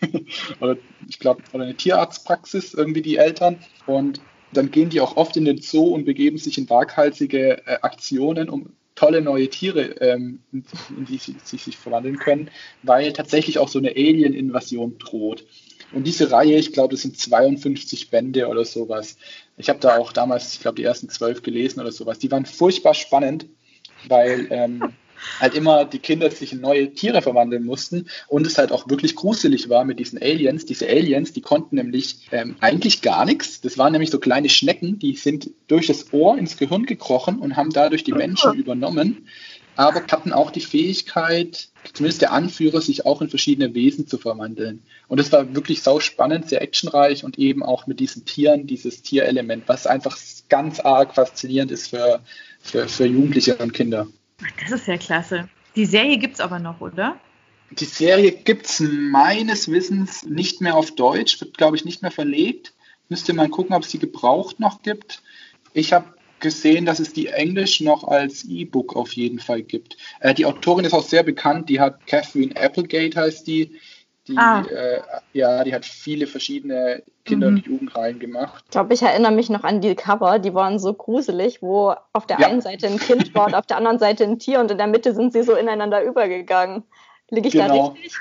[SPEAKER 4] oder ich glaube, oder eine Tierarztpraxis, irgendwie die Eltern. Und dann gehen die auch oft in den Zoo und begeben sich in waghalsige äh, Aktionen, um tolle neue Tiere, ähm, in, in die sie, sie sich verwandeln können, weil tatsächlich auch so eine Alien-Invasion droht. Und diese Reihe, ich glaube, das sind 52 Bände oder sowas. Ich habe da auch damals, ich glaube, die ersten zwölf gelesen oder sowas. Die waren furchtbar spannend, weil ähm, halt immer die Kinder sich in neue Tiere verwandeln mussten und es halt auch wirklich gruselig war mit diesen Aliens. Diese Aliens, die konnten nämlich ähm, eigentlich gar nichts. Das waren nämlich so kleine Schnecken, die sind durch das Ohr ins Gehirn gekrochen und haben dadurch die Menschen übernommen, aber hatten auch die Fähigkeit, zumindest der Anführer, sich auch in verschiedene Wesen zu verwandeln. Und es war wirklich sau spannend, sehr actionreich und eben auch mit diesen Tieren, dieses Tierelement, was einfach ganz arg faszinierend ist für, für, für Jugendliche und Kinder.
[SPEAKER 2] Das ist ja klasse. Die Serie gibt es aber noch, oder?
[SPEAKER 4] Die Serie gibt es meines Wissens nicht mehr auf Deutsch, wird, glaube ich, nicht mehr verlegt. Müsste mal gucken, ob es die gebraucht noch gibt. Ich habe gesehen, dass es die Englisch noch als E-Book auf jeden Fall gibt. Äh, die Autorin ist auch sehr bekannt, die hat Catherine Applegate heißt die. Die, ah. äh, ja, die hat viele verschiedene Kinder- mhm. und Jugendreihen gemacht.
[SPEAKER 3] Ich glaube, ich erinnere mich noch an die Cover, die waren so gruselig, wo auf der ja. einen Seite ein Kind war und auf der anderen Seite ein Tier und in der Mitte sind sie so ineinander übergegangen. Liege ich genau. da richtig?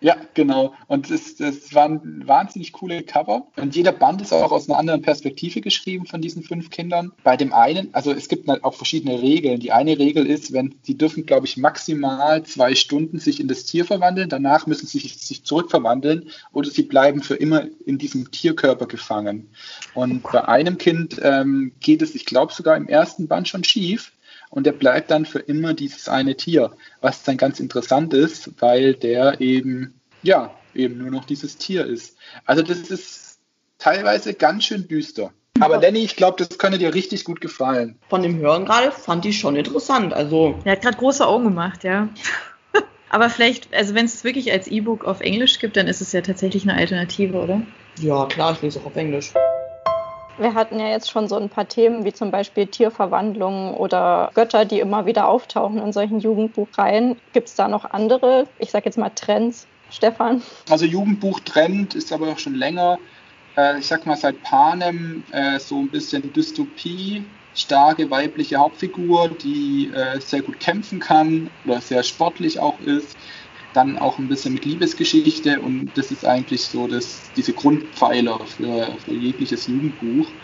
[SPEAKER 4] Ja, genau. Und es, es waren wahnsinnig coole Cover. Und jeder Band ist auch aus einer anderen Perspektive geschrieben von diesen fünf Kindern. Bei dem einen, also es gibt auch verschiedene Regeln. Die eine Regel ist, wenn sie dürfen, glaube ich, maximal zwei Stunden sich in das Tier verwandeln. Danach müssen sie sich, sich zurückverwandeln oder sie bleiben für immer in diesem Tierkörper gefangen. Und bei einem Kind ähm, geht es, ich glaube, sogar im ersten Band schon schief und der bleibt dann für immer dieses eine Tier, was dann ganz interessant ist, weil der eben, ja, eben nur noch dieses Tier ist. Also das ist teilweise ganz schön düster. Aber Lenny, ich glaube, das könnte dir richtig gut gefallen.
[SPEAKER 5] Von dem Hören gerade fand ich schon interessant. Also
[SPEAKER 2] Er hat gerade große Augen gemacht, ja. Aber vielleicht, also wenn es wirklich als E-Book auf Englisch gibt, dann ist es ja tatsächlich eine Alternative, oder?
[SPEAKER 5] ja, klar, ich lese auch auf Englisch.
[SPEAKER 3] Wir hatten ja jetzt schon so ein paar Themen wie zum Beispiel Tierverwandlungen oder Götter, die immer wieder auftauchen in solchen Jugendbuchreihen. Gibt es da noch andere, ich sage jetzt mal Trends, Stefan?
[SPEAKER 4] Also Jugendbuchtrend ist aber auch schon länger. Äh, ich sag mal seit Panem äh, so ein bisschen Dystopie, starke weibliche Hauptfigur, die äh, sehr gut kämpfen kann oder sehr sportlich auch ist. Dann auch ein bisschen mit Liebesgeschichte und das ist eigentlich so das, diese Grundpfeiler für, für jegliches Jugendbuch.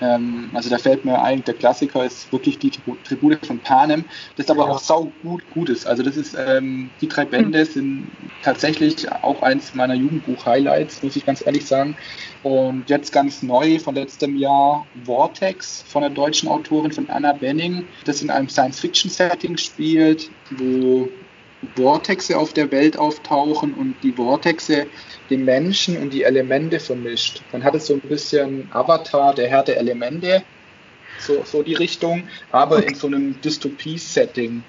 [SPEAKER 4] Ähm, also da fällt mir ein, der Klassiker ist wirklich die Tribu- Tribute von Panem, das aber auch sau gut, gut ist. Also das ist, ähm, die drei Bände sind tatsächlich auch eins meiner Jugendbuch-Highlights, muss ich ganz ehrlich sagen. Und jetzt ganz neu von letztem Jahr Vortex von der deutschen Autorin von Anna Benning, das in einem Science-Fiction-Setting spielt, wo Vortexe auf der Welt auftauchen und die Vortexe die Menschen und die Elemente vermischt. Dann hat es so ein bisschen Avatar, der Herr der Elemente, so, so die Richtung, aber in so einem Dystopie-Setting.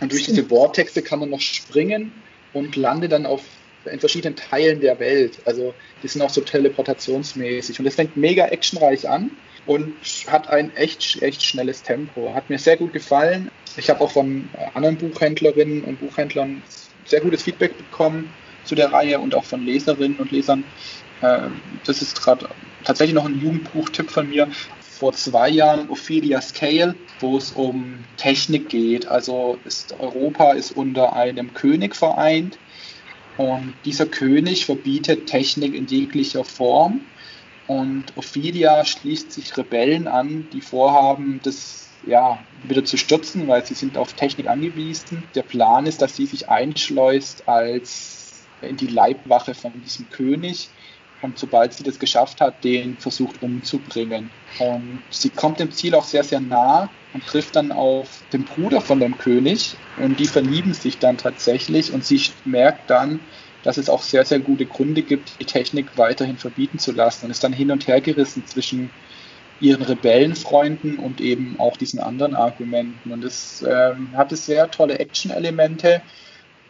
[SPEAKER 4] Und durch diese Vortexe kann man noch springen und landet dann auf in verschiedenen Teilen der Welt. Also die sind auch so teleportationsmäßig. Und das fängt mega actionreich an und hat ein echt, echt schnelles Tempo. Hat mir sehr gut gefallen. Ich habe auch von anderen Buchhändlerinnen und Buchhändlern sehr gutes Feedback bekommen zu der Reihe und auch von Leserinnen und Lesern. Äh, Das ist gerade tatsächlich noch ein Jugendbuchtipp von mir. Vor zwei Jahren Ophelia Scale, wo es um Technik geht. Also ist Europa ist unter einem König vereint und dieser König verbietet Technik in jeglicher Form. Und Ophelia schließt sich Rebellen an, die vorhaben, das ja, wieder zu stürzen, weil sie sind auf Technik angewiesen. Der Plan ist, dass sie sich einschleust als in die Leibwache von diesem König und sobald sie das geschafft hat, den versucht umzubringen. Und sie kommt dem Ziel auch sehr, sehr nah und trifft dann auf den Bruder von dem König und die verlieben sich dann tatsächlich und sie merkt dann, dass es auch sehr, sehr gute Gründe gibt, die Technik weiterhin verbieten zu lassen und ist dann hin und her gerissen zwischen ihren Rebellenfreunden und eben auch diesen anderen Argumenten. Und es ähm, hatte sehr tolle Action-Elemente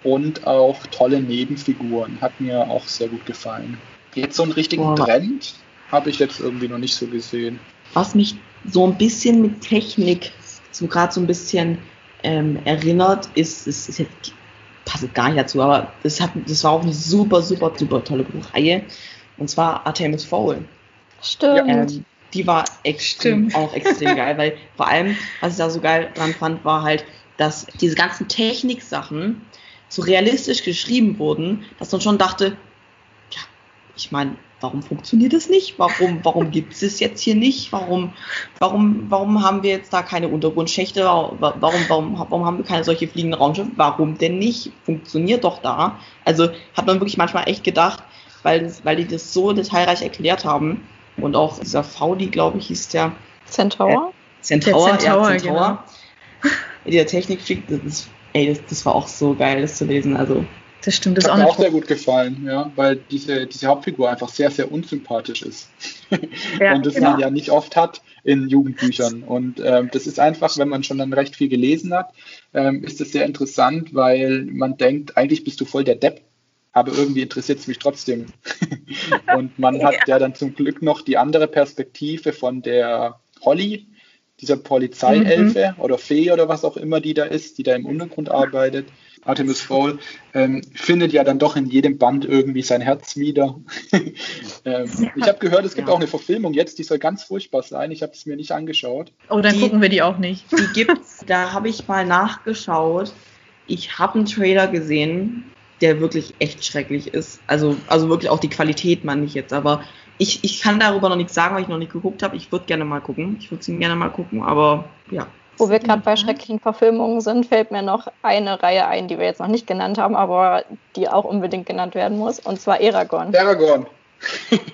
[SPEAKER 4] und auch tolle Nebenfiguren. Hat mir auch sehr gut gefallen. Jetzt so einen richtigen
[SPEAKER 5] Wow.
[SPEAKER 4] Trend habe ich jetzt irgendwie noch nicht so gesehen.
[SPEAKER 5] Was mich so ein bisschen mit Technik so gerade so ein bisschen ähm, erinnert, ist, ist, ist jetzt passt gar nicht dazu, aber das hat das war auch eine super, super, super tolle Buchreihe. Und zwar Artemis Fowl.
[SPEAKER 3] Stimmt.
[SPEAKER 5] Ähm, die war extrem,
[SPEAKER 2] Stimmt.
[SPEAKER 5] auch extrem geil, weil vor allem, was ich da so geil dran fand, war halt, dass diese ganzen Techniksachen so realistisch geschrieben wurden, dass man schon dachte, ich meine, warum funktioniert das nicht? Warum, warum gibt es es jetzt hier nicht? Warum, warum, warum haben wir jetzt da keine Untergrundschächte? Warum, warum, warum haben wir keine solche fliegenden Raumschiffe? Warum denn nicht? Funktioniert doch da. Also hat man wirklich manchmal echt gedacht, weil, das- weil die das so detailreich erklärt haben. Und auch dieser Faudi, glaube ich, hieß der
[SPEAKER 3] Centaur?
[SPEAKER 5] Centaur,
[SPEAKER 2] Der Centaur,
[SPEAKER 5] ja, Centaur. Der Technikfreak, das, ist- ey, das, das war auch so geil, das zu lesen. Also,
[SPEAKER 2] Das stimmt, das
[SPEAKER 4] Hat
[SPEAKER 2] auch
[SPEAKER 4] mir auch sehr gut gefallen, ja, weil diese, diese Hauptfigur einfach sehr, sehr unsympathisch ist.
[SPEAKER 2] Ja,
[SPEAKER 4] und das
[SPEAKER 2] genau.
[SPEAKER 4] man ja nicht oft hat in Jugendbüchern. Und ähm, das ist einfach, wenn man schon dann recht viel gelesen hat, ähm, ist das sehr interessant, weil man denkt, eigentlich bist du voll der Depp, aber irgendwie interessiert es mich trotzdem. und man hat ja. dann zum Glück noch die andere Perspektive von der Holly, dieser Polizeielfe oder Fee oder was auch immer die da ist, die da im Untergrund arbeitet. Artemis Fowl ähm, findet ja dann doch in jedem Band irgendwie sein Herz wieder. ähm, ich habe gehört, es gibt
[SPEAKER 5] Ja.
[SPEAKER 4] auch eine Verfilmung jetzt, die soll ganz furchtbar sein. Ich habe es mir nicht angeschaut.
[SPEAKER 2] Oh, dann
[SPEAKER 5] Die-
[SPEAKER 2] gucken wir die auch nicht.
[SPEAKER 5] die gibt's, da habe ich mal nachgeschaut. Ich habe einen Trailer gesehen. der wirklich echt schrecklich ist. Also, also wirklich auch die Qualität meine ich jetzt. Aber ich, ich kann darüber noch nichts sagen, weil ich noch nicht geguckt habe. Ich würde gerne mal gucken. Ich würde es gerne mal gucken, aber ja.
[SPEAKER 3] Wo wir gerade bei schrecklichen Verfilmungen sind, fällt mir noch eine Reihe ein, die wir jetzt noch nicht genannt haben, aber die auch unbedingt genannt werden muss, und zwar Eragon.
[SPEAKER 4] Eragon.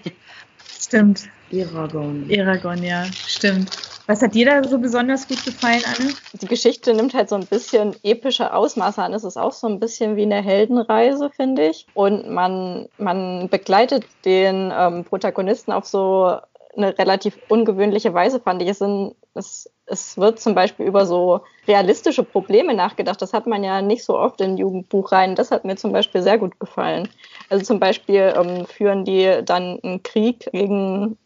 [SPEAKER 2] Stimmt.
[SPEAKER 5] Eragon.
[SPEAKER 2] Eragon, ja, stimmt. Was hat dir da so besonders gut gefallen, Anne?
[SPEAKER 3] Die Geschichte nimmt halt so ein bisschen epische Ausmaße an. Es ist auch so ein bisschen wie eine Heldenreise, finde ich. Und man, man begleitet den ähm, Protagonisten auf so eine relativ ungewöhnliche Weise, fand ich. Es, sind, es, es wird zum Beispiel über so realistische Probleme nachgedacht. Das hat man ja nicht so oft in Jugendbuchreihen. Das hat mir zum Beispiel sehr gut gefallen. Also zum Beispiel ähm, führen die dann einen Krieg gegen,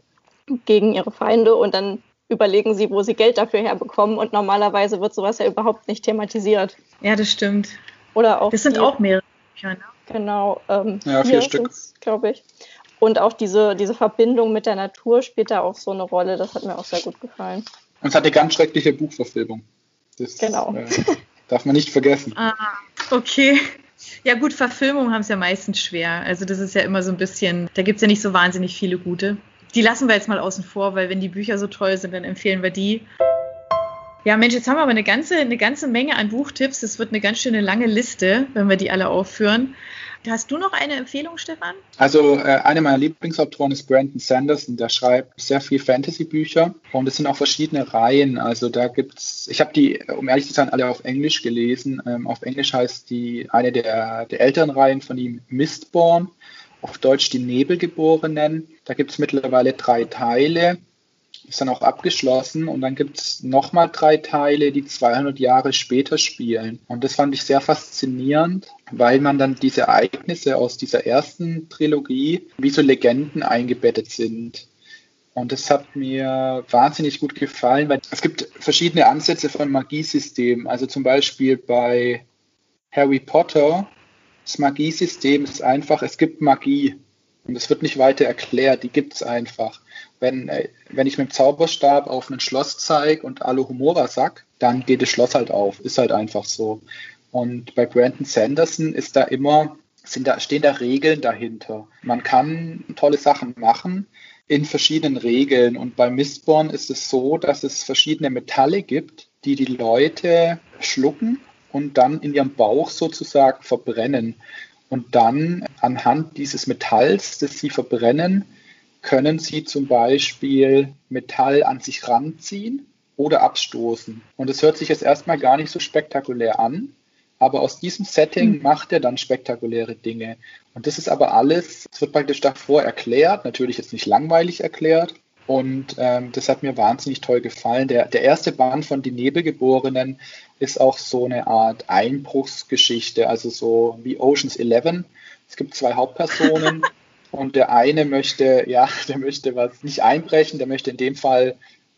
[SPEAKER 3] gegen ihre Feinde und dann überlegen sie, wo sie Geld dafür herbekommen. Und normalerweise wird sowas ja überhaupt nicht thematisiert.
[SPEAKER 2] Ja, das stimmt.
[SPEAKER 3] Oder auch
[SPEAKER 2] das sind
[SPEAKER 3] die,
[SPEAKER 2] auch mehrere Bücher, ne?
[SPEAKER 3] Genau. Ähm,
[SPEAKER 4] Ja, vier Stück.
[SPEAKER 3] Glaube ich. Und auch diese, diese Verbindung mit der Natur spielt da auch so eine Rolle. Das hat mir auch sehr gut gefallen.
[SPEAKER 4] Und es hat eine ganz schreckliche Buchverfilmung. Das
[SPEAKER 3] Genau.
[SPEAKER 4] äh, darf man nicht vergessen.
[SPEAKER 2] Ah, okay. Ja gut, Verfilmungen haben es ja meistens schwer. Also das ist ja immer so ein bisschen, da gibt es ja nicht so wahnsinnig viele gute. Die lassen wir jetzt mal außen vor, weil wenn die Bücher so toll sind, dann empfehlen wir die. Ja, Mensch, jetzt haben wir aber eine ganze, eine ganze Menge an Buchtipps. Das wird eine ganz schöne lange Liste, wenn wir die alle aufführen. Hast du noch eine Empfehlung, Stefan?
[SPEAKER 4] Also äh, einer meiner Lieblingsautoren ist Brandon Sanderson, der schreibt sehr viel Fantasy-Bücher und es sind auch verschiedene Reihen. Also da gibt's, ich habe die, um ehrlich zu sein, alle auf Englisch gelesen. Ähm, auf Englisch heißt die eine der, der älteren Reihen von ihm Mistborn, auf Deutsch die Nebelgeborenen. Da gibt's mittlerweile drei Teile. Ist dann auch abgeschlossen und dann gibt's nochmal drei Teile, die 200 Jahre später spielen. Und das fand ich sehr faszinierend, weil man dann diese Ereignisse aus dieser ersten Trilogie wie so Legenden eingebettet sind. Und das hat mir wahnsinnig gut gefallen, weil es gibt verschiedene Ansätze von Magiesystemen. Also zum Beispiel bei Harry Potter, das Magiesystem ist einfach, es gibt Magie. Und es wird nicht weiter erklärt, die gibt es einfach. Wenn, äh, wenn ich mit dem Zauberstab auf ein Schloss zeige und Alohomora sag, dann geht das Schloss halt auf. Ist halt einfach so. Und bei Brandon Sanderson ist da immer, sind da, stehen da Regeln dahinter. Man kann tolle Sachen machen in verschiedenen Regeln. Und bei Mistborn ist es so, dass es verschiedene Metalle gibt, die die Leute schlucken und dann in ihrem Bauch sozusagen verbrennen. Und dann anhand dieses Metalls, das sie verbrennen, können sie zum Beispiel Metall an sich ranziehen oder abstoßen. Und es hört sich jetzt erstmal gar nicht so spektakulär an, aber aus diesem Setting macht er dann spektakuläre Dinge. Und das ist aber alles, es wird praktisch davor erklärt, natürlich jetzt nicht langweilig erklärt. Und ähm, das hat mir wahnsinnig toll gefallen. Der, der erste Band von Die Nebelgeborenen ist auch so eine Art Einbruchsgeschichte, also so wie Oceans 11. Es gibt zwei Hauptpersonen und der eine möchte, ja, der möchte was nicht einbrechen, der möchte in dem Fall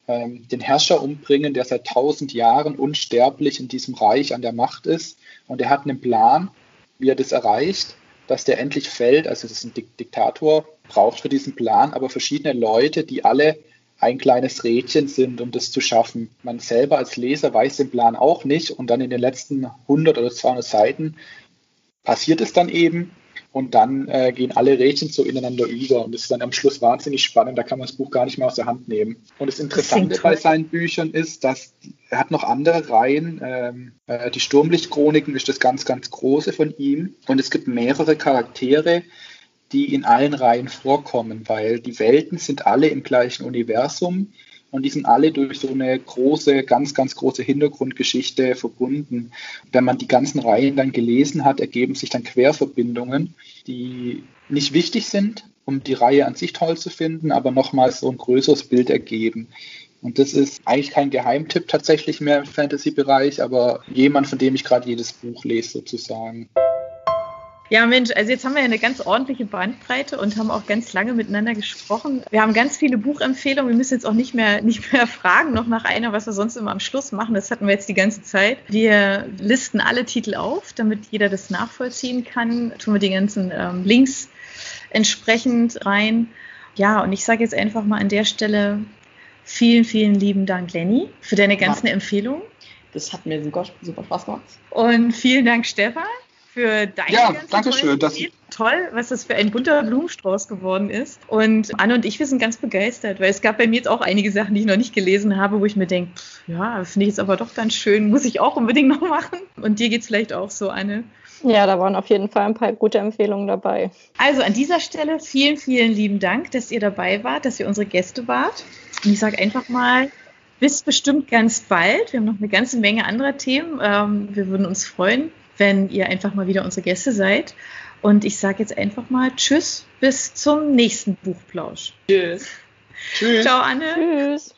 [SPEAKER 4] ähm, den Herrscher umbringen, der seit tausend Jahren unsterblich in diesem Reich an der Macht ist. Und er hat einen Plan, wie er das erreicht, dass der endlich fällt. Also das ist ein Dik Diktator, braucht für diesen Plan aber verschiedene Leute, die alle ein kleines Rädchen sind, um das zu schaffen. Man selber als Leser weiß den Plan auch nicht und dann in den letzten 100 oder 200 Seiten passiert es dann eben und dann äh, gehen alle Rädchen so ineinander über. Und das ist dann am Schluss wahnsinnig spannend, da kann man das Buch gar nicht mehr aus der Hand nehmen. Und das Interessante bei seinen Büchern ist, dass er hat noch andere Reihen, ähm, äh, die Sturmlichtchroniken ist das ganz, ganz große von ihm. Und es gibt mehrere Charaktere, die in allen Reihen vorkommen, weil die Welten sind alle im gleichen Universum und die sind alle durch so eine große, ganz, ganz große Hintergrundgeschichte verbunden. Wenn man die ganzen Reihen dann gelesen hat, ergeben sich dann Querverbindungen, die nicht wichtig sind, um die Reihe an sich toll zu finden, aber nochmals so ein größeres Bild ergeben. Und das ist eigentlich kein Geheimtipp tatsächlich mehr im Fantasy-Bereich, aber jemand, von dem ich gerade jedes Buch lese sozusagen.
[SPEAKER 2] Ja, Mensch, also jetzt haben wir ja eine ganz ordentliche Bandbreite und haben auch ganz lange miteinander gesprochen. Wir haben ganz viele Buchempfehlungen. Wir müssen jetzt auch nicht mehr, nicht mehr fragen noch nach einer, was wir sonst immer am Schluss machen. Das hatten wir jetzt die ganze Zeit. Wir listen alle Titel auf, damit jeder das nachvollziehen kann. Tun wir die ganzen ähm, Links entsprechend rein. Ja, und ich sage jetzt einfach mal an der Stelle vielen, vielen lieben Dank, Lenny, für deine ganzen ja. Empfehlungen.
[SPEAKER 5] Das hat mir super, super Spaß gemacht.
[SPEAKER 2] Und vielen Dank, Stefan. Für deine
[SPEAKER 4] Ja, danke schön, dass-
[SPEAKER 2] Ideen. Toll, was das für ein bunter Blumenstrauß geworden ist. Und Anne und ich, wir sind ganz begeistert, weil es gab bei mir jetzt auch einige Sachen, die ich noch nicht gelesen habe, wo ich mir denke, pff, ja, finde ich jetzt aber doch ganz schön, muss ich auch unbedingt noch machen. Und dir geht es vielleicht auch so, Anne.
[SPEAKER 3] Ja, da waren auf jeden Fall ein paar gute Empfehlungen dabei.
[SPEAKER 2] Also an dieser Stelle vielen, vielen lieben Dank, dass ihr dabei wart, dass ihr unsere Gäste wart. Und ich sage einfach mal, bis bestimmt ganz bald. Wir haben noch eine ganze Menge anderer Themen. Ähm, wir würden uns freuen, wenn ihr einfach mal wieder unsere Gäste seid. Und ich sage jetzt einfach mal Tschüss, bis zum nächsten Buchplausch.
[SPEAKER 5] Tschüss.
[SPEAKER 4] Tschüss.
[SPEAKER 2] Ciao, Anne.
[SPEAKER 3] Tschüss.